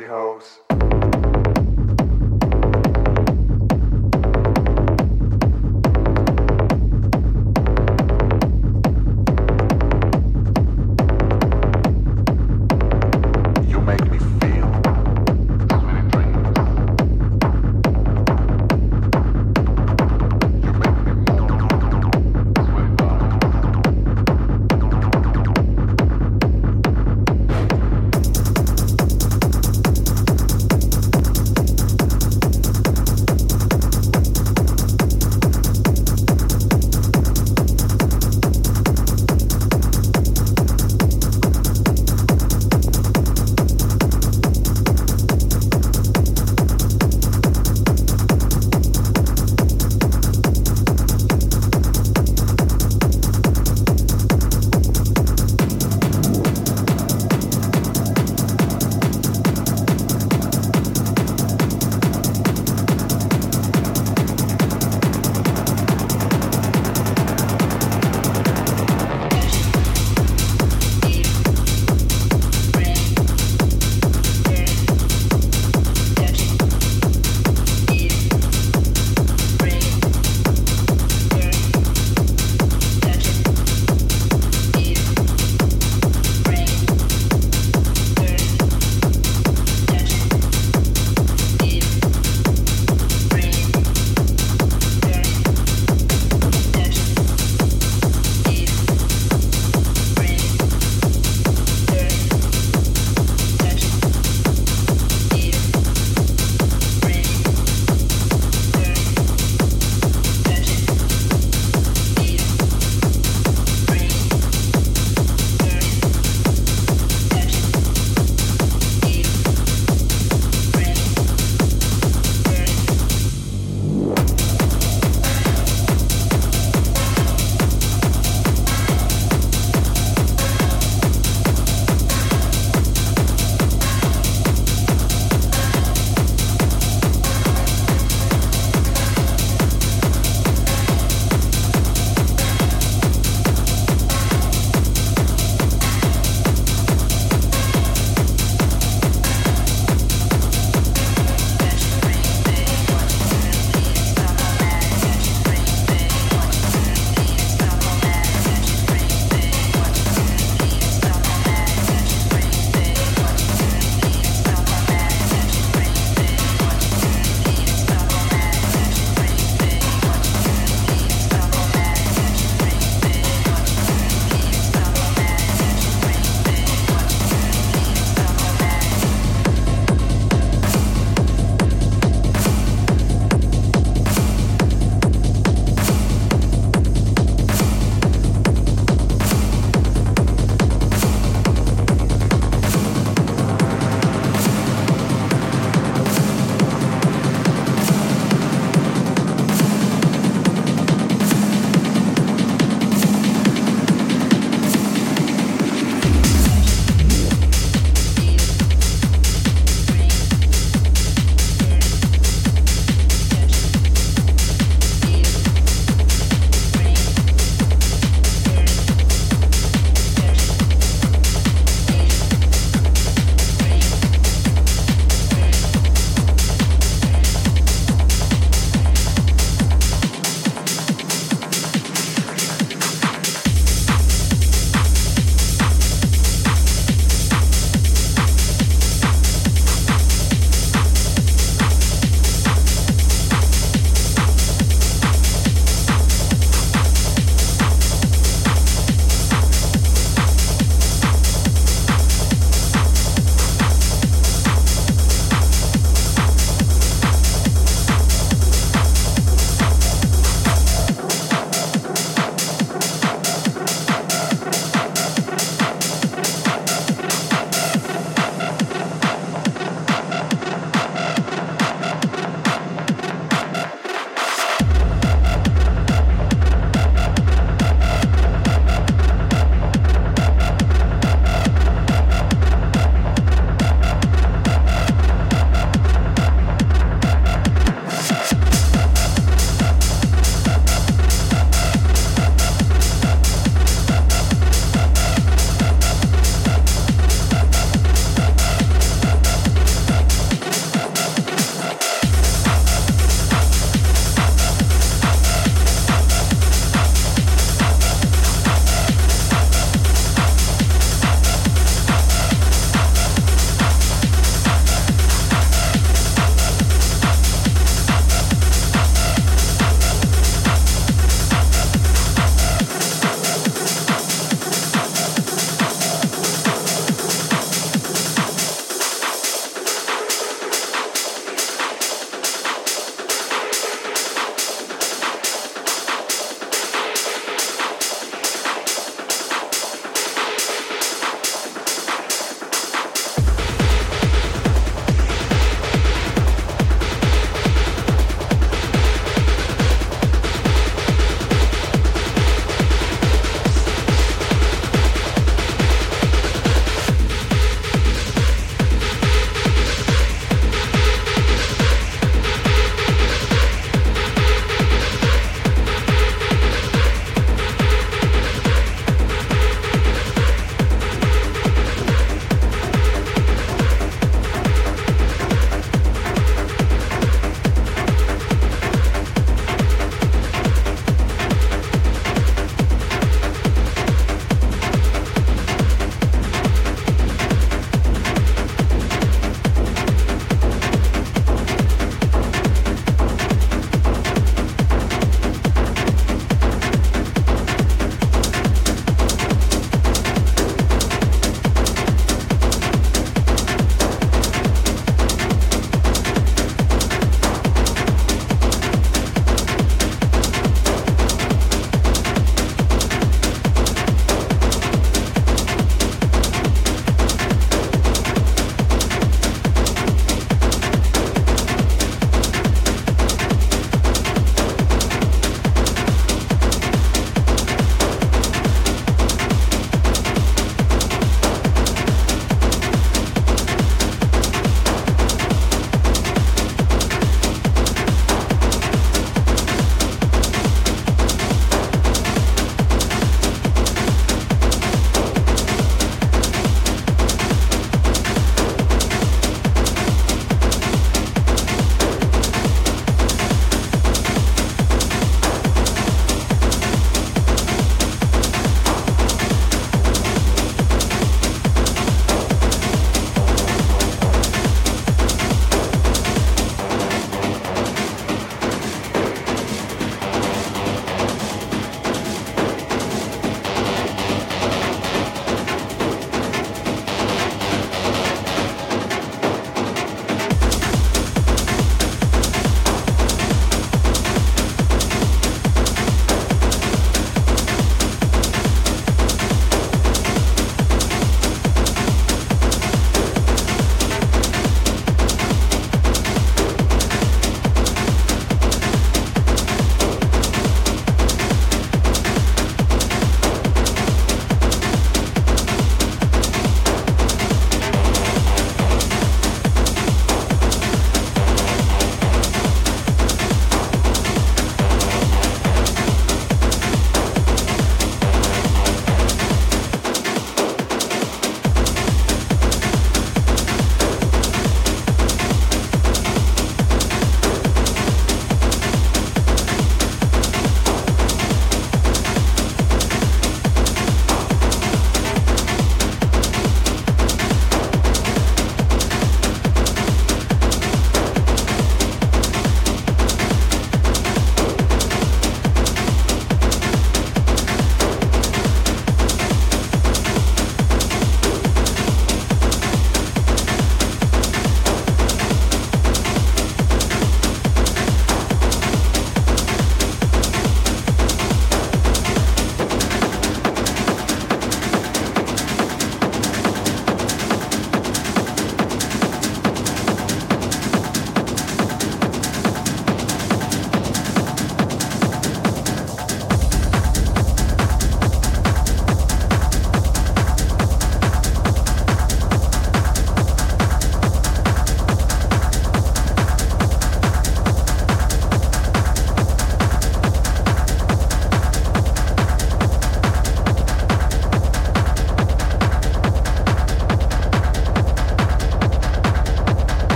Dusty